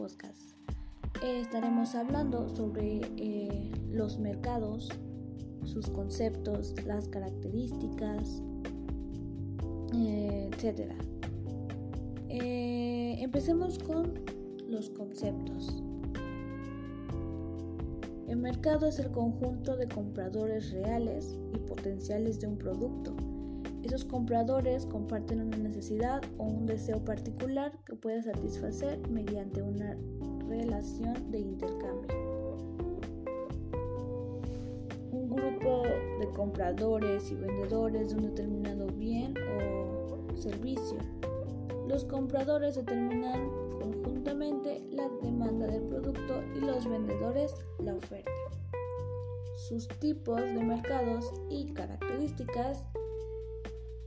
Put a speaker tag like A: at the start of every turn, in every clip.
A: podcast. Eh, estaremos hablando sobre eh, los mercados, sus conceptos, las características, eh, etc. empecemos con los conceptos. El mercado es el conjunto de compradores reales y potenciales de un producto. Esos compradores comparten una necesidad o un deseo particular que puede satisfacer mediante una relación de intercambio. Un grupo de compradores y vendedores de un determinado bien o servicio. Los compradores determinan conjuntamente la demanda del producto y los vendedores la oferta. Sus tipos de mercados y características.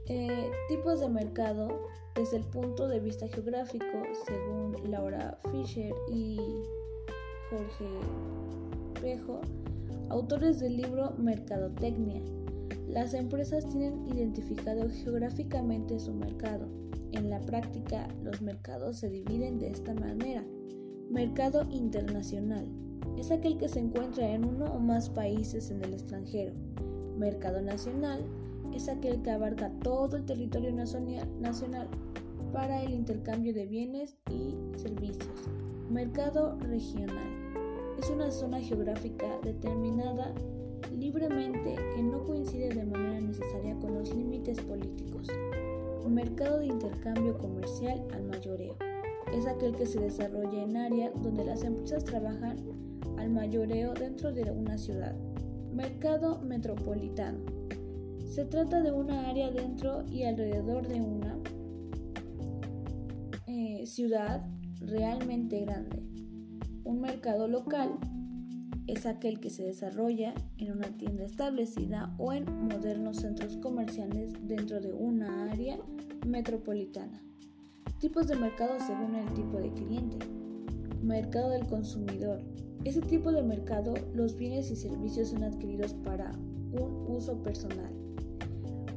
A: Eh, tipos de mercado desde el punto de vista geográfico, según Laura Fisher y Jorge Pejo, autores del libro Mercadotecnia. Las empresas tienen identificado geográficamente su mercado en la práctica, los mercados se dividen de esta manera. Mercado internacional es aquel que se encuentra en uno o más países en el extranjero. Mercado nacional es aquel que abarca todo el territorio nacional para el intercambio de bienes y servicios. Mercado regional es una zona geográfica determinada libremente que no coincide de manera necesaria con los límites políticos. Mercado de intercambio comercial al mayoreo. Es aquel que se desarrolla en áreas donde las empresas trabajan al mayoreo dentro de una ciudad. Mercado metropolitano. Se trata de una área dentro y alrededor de una eh, ciudad realmente grande. Un mercado local es aquel que se desarrolla en una tienda establecida o en modernos centros comerciales dentro de una área metropolitana. Tipos de mercado según el tipo de cliente. Mercado del consumidor. Ese tipo de mercado, los bienes y servicios son adquiridos para un uso personal.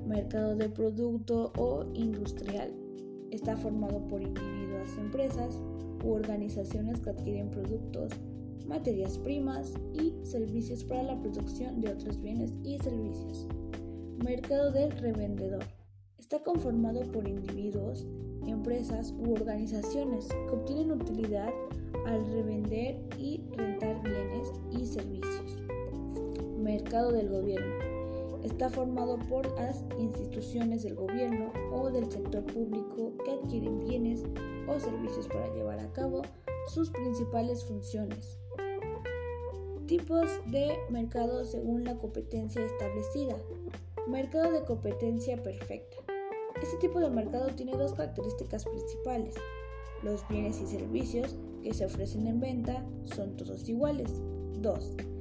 A: Mercado de producto o industrial. Está formado por individuos, empresas u organizaciones que adquieren productos materias primas y servicios para la producción de otros bienes y servicios. Mercado del revendedor. Está conformado por individuos, empresas u organizaciones que obtienen utilidad al revender y rentar bienes y servicios. Mercado del gobierno. Está formado por las instituciones del gobierno o del sector público que adquieren bienes o servicios para llevar a cabo sus principales funciones, Tipos de mercado según la competencia establecida. Mercado de competencia perfecta. Este tipo de mercado tiene dos características principales. Los bienes y servicios que se ofrecen en venta son todos iguales. 2.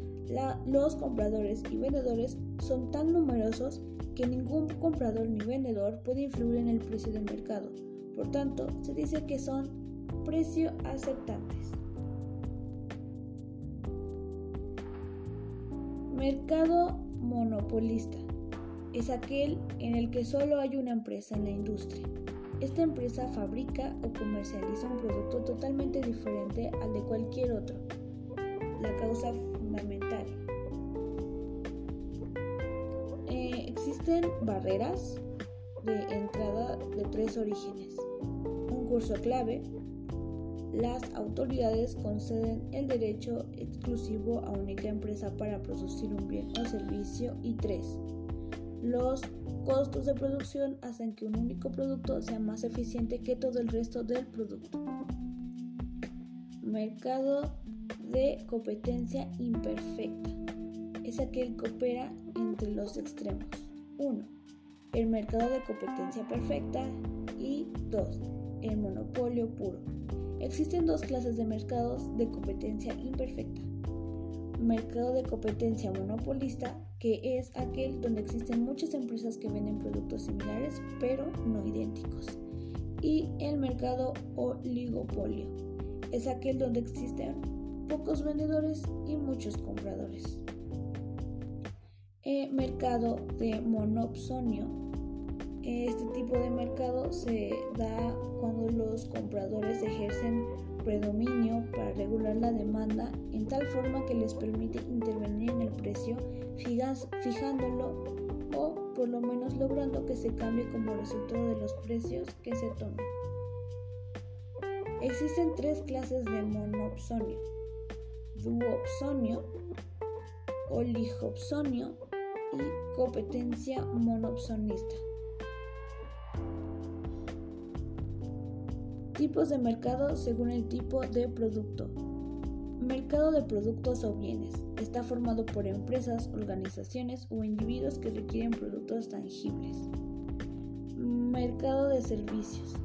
A: Los compradores y vendedores son tan numerosos que ningún comprador ni vendedor puede influir en el precio del mercado. Por tanto, se dice que son precio aceptantes. Mercado monopolista es aquel en el que solo hay una empresa en la industria. Esta empresa fabrica o comercializa un producto totalmente diferente al de cualquier otro. La causa fundamental. Existen barreras de entrada de tres orígenes. Un curso clave, las autoridades conceden el derecho exclusivo a única empresa para producir un bien o servicio y 3. Los costos de producción hacen que un único producto sea más eficiente que todo el resto del producto. Mercado de competencia imperfecta. Es aquel que opera entre los extremos. 1. El mercado de competencia perfecta y 2. El monopolio puro. Existen dos clases de mercados de competencia imperfecta. Mercado de competencia monopolista, que es aquel donde existen muchas empresas que venden productos similares pero no idénticos. Y el mercado oligopolio, es aquel donde existen pocos vendedores y muchos compradores. Mercado de monopsonio este tipo de mercado se da cuando los compradores ejercen predominio para regular la demanda en tal forma que les permite intervenir en el precio fijándolo o por lo menos logrando que se cambie como resultado de los precios que se tomen. Existen tres clases de monopsonio, duopsonio, oligopsonio y competencia monopsonista. Tipos de mercado según el tipo de producto. Mercado de productos o bienes. Está formado por empresas, organizaciones o individuos que requieren productos tangibles. Mercado de servicios.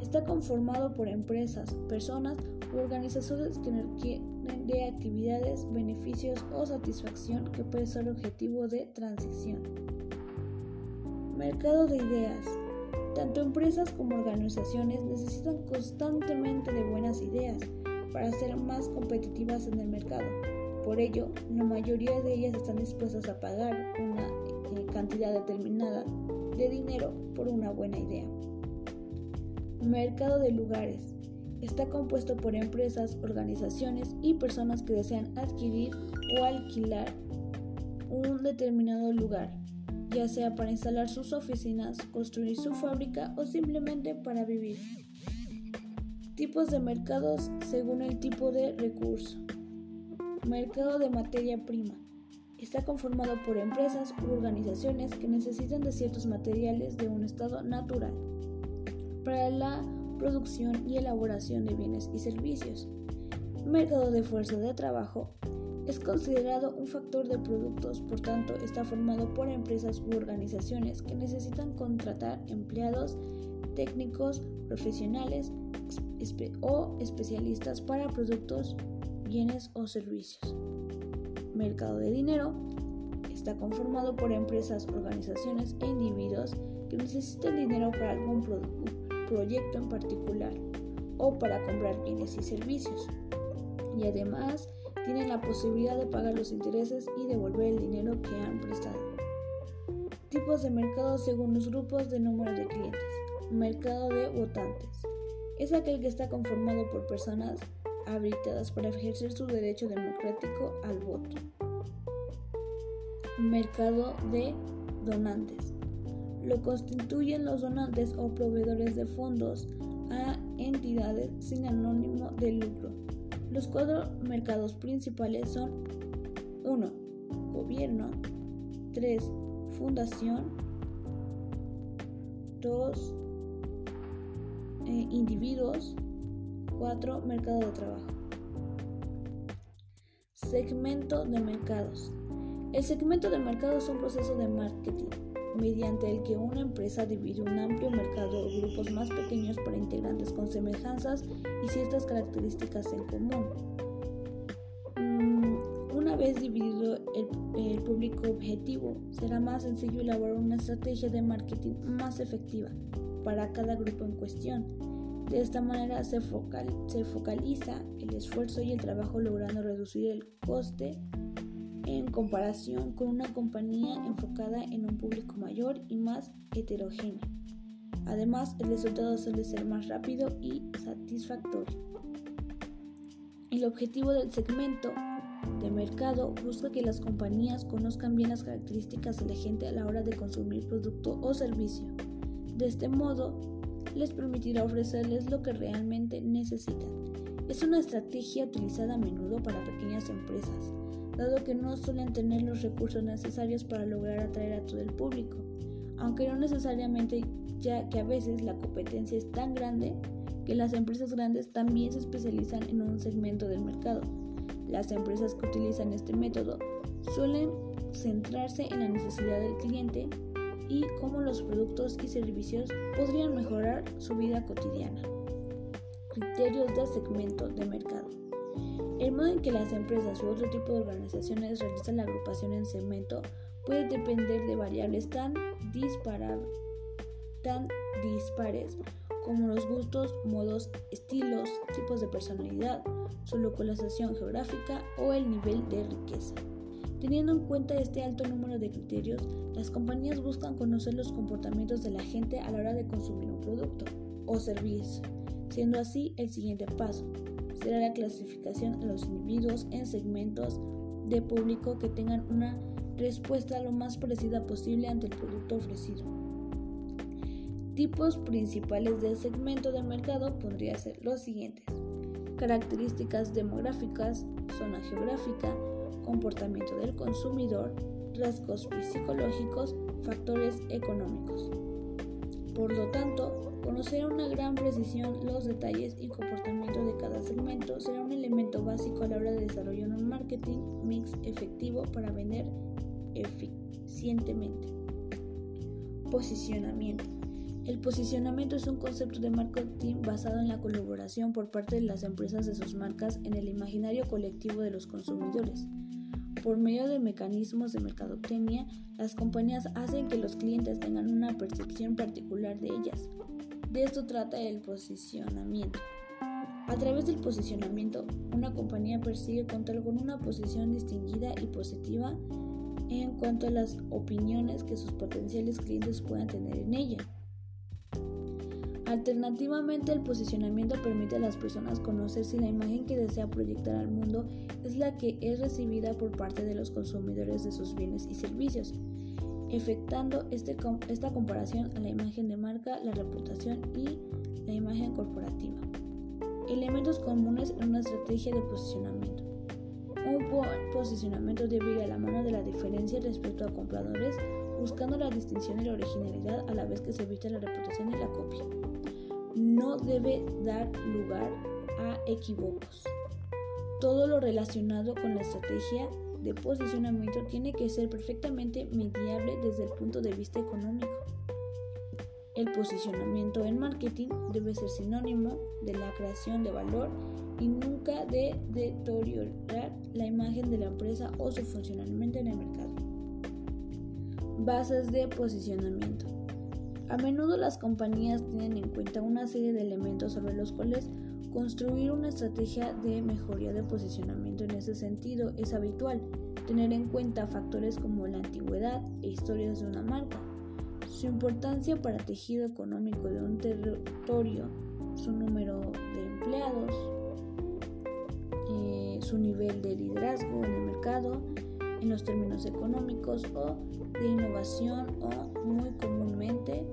A: Está conformado por empresas, personas u organizaciones que de actividades, beneficios o satisfacción que puede ser objetivo de transición. Mercado de ideas tanto empresas como organizaciones necesitan constantemente de buenas ideas para ser más competitivas en el mercado. Por ello, la mayoría de ellas están dispuestas a pagar una eh, cantidad determinada de dinero por una buena idea. Mercado de lugares. Está compuesto por empresas, organizaciones y personas que desean adquirir o alquilar un determinado lugar ya sea para instalar sus oficinas, construir su fábrica o simplemente para vivir. Tipos de mercados según el tipo de recurso. Mercado de materia prima. Está conformado por empresas u organizaciones que necesitan de ciertos materiales de un estado natural para la producción y elaboración de bienes y servicios. Mercado de fuerza de trabajo es considerado un factor de productos, por tanto está formado por empresas u organizaciones que necesitan contratar empleados técnicos, profesionales o especialistas para productos, bienes o servicios. Mercado de dinero está conformado por empresas, organizaciones e individuos que necesitan dinero para algún proyecto en particular o para comprar bienes y servicios. Y además tienen la posibilidad de pagar los intereses y devolver el dinero que han prestado. Tipos de mercado según los grupos de número de clientes. Mercado de votantes. Es aquel que está conformado por personas habilitadas para ejercer su derecho democrático al voto. Mercado de donantes. Lo constituyen los donantes o proveedores de fondos a entidades sin anónimo de lucro los cuatro mercados principales son 1. Gobierno 3. Fundación 2. Eh, individuos 4. Mercado de trabajo. Segmento de mercados. El segmento de mercado es un proceso de marketing mediante el que una empresa divide un amplio mercado o grupos más pequeños para integrantes con semejanzas y ciertas características en común. Mm, una vez dividido el, público objetivo, será más sencillo elaborar una estrategia de marketing más efectiva para cada grupo en cuestión. De esta manera se focaliza el esfuerzo y el trabajo logrando reducir el coste en comparación con una compañía enfocada en un público mayor y más heterogéneo. Además, el resultado suele ser más rápido y satisfactorio. El objetivo del segmento de mercado busca que las compañías conozcan bien las características de la gente a la hora de consumir producto o servicio. De este modo, les permitirá ofrecerles lo que realmente necesitan. Es una estrategia utilizada a menudo para pequeñas empresas dado que no suelen tener los recursos necesarios para lograr atraer a todo el público, aunque no necesariamente ya que a veces la competencia es tan grande que las empresas grandes también se especializan en un segmento del mercado. Las empresas que utilizan este método suelen centrarse en la necesidad del cliente y cómo los productos y servicios podrían mejorar su vida cotidiana. Criterios de segmento de mercado. El modo en que las empresas u otro tipo de organizaciones realizan la agrupación en segmento puede depender de variables tan, tan dispares como los gustos, modos, estilos, tipos de personalidad, su localización geográfica o el nivel de riqueza. Teniendo en cuenta este alto número de criterios, las compañías buscan conocer los comportamientos de la gente a la hora de consumir un producto o servicio, siendo así el siguiente paso, será la clasificación de los individuos en segmentos de público que tengan una respuesta lo más parecida posible ante el producto ofrecido. Tipos principales del segmento de mercado podrían ser los siguientes. Características demográficas, zona geográfica, comportamiento del consumidor, rasgos psicológicos, factores económicos. Por lo tanto, conocer a una gran precisión los detalles y comportamiento de cada segmento será un elemento básico a la hora de desarrollar un marketing mix efectivo para vender eficientemente. Posicionamiento. El posicionamiento es un concepto de marketing basado en la colaboración por parte de las empresas de sus marcas en el imaginario colectivo de los consumidores. Por medio de mecanismos de mercadotecnia, las compañías hacen que los clientes tengan una percepción particular de ellas. De esto trata el posicionamiento. A través del posicionamiento, una compañía persigue contar con una posición distinguida y positiva en cuanto a las opiniones que sus potenciales clientes puedan tener en ella. Alternativamente, el posicionamiento permite a las personas conocer si la imagen que desea proyectar al mundo es la que es recibida por parte de los consumidores de sus bienes y servicios, efectuando este, esta comparación a la imagen de marca, la reputación y la imagen corporativa. Elementos comunes en una estrategia de posicionamiento. Un posicionamiento debe ir a la mano de la diferencia respecto a compradores, buscando la distinción y la originalidad a la vez que se evita la reputación y la copia no debe dar lugar a equívocos. Todo lo relacionado con la estrategia de posicionamiento tiene que ser perfectamente mediable desde el punto de vista económico. El posicionamiento en marketing debe ser sinónimo de la creación de valor y nunca de deteriorar la imagen de la empresa o su funcionamiento en el mercado. Bases de posicionamiento. A menudo las compañías tienen en cuenta una serie de elementos sobre los cuales construir una estrategia de mejoría de posicionamiento en ese sentido es habitual. Tener en cuenta factores como la antigüedad e historias de una marca, su importancia para tejido económico de un territorio, su número de empleados, eh, su nivel de liderazgo en el mercado, en los términos económicos o de innovación o muy comúnmente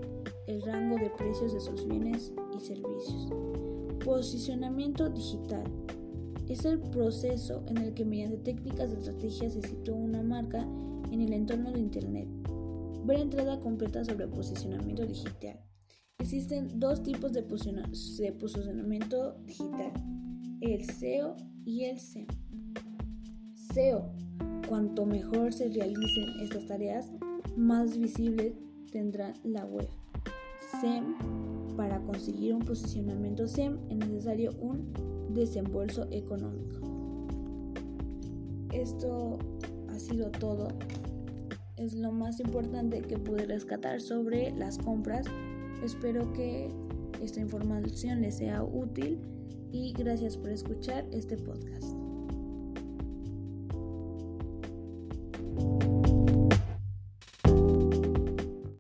A: el rango de precios de sus bienes y servicios. Posicionamiento digital. Es el proceso en el que mediante técnicas de estrategia se sitúa una marca en el entorno de Internet. Ver entrada completa sobre posicionamiento digital. Existen dos tipos de, posicionamiento digital, el SEO y el SEM. SEO Cuanto mejor se realicen estas tareas, más visible tendrá la web. SEM, para conseguir un posicionamiento SEM es necesario un desembolso económico. Esto ha sido todo. Es lo más importante que pude rescatar sobre las compras. Espero que esta información les sea útil y gracias por escuchar este podcast.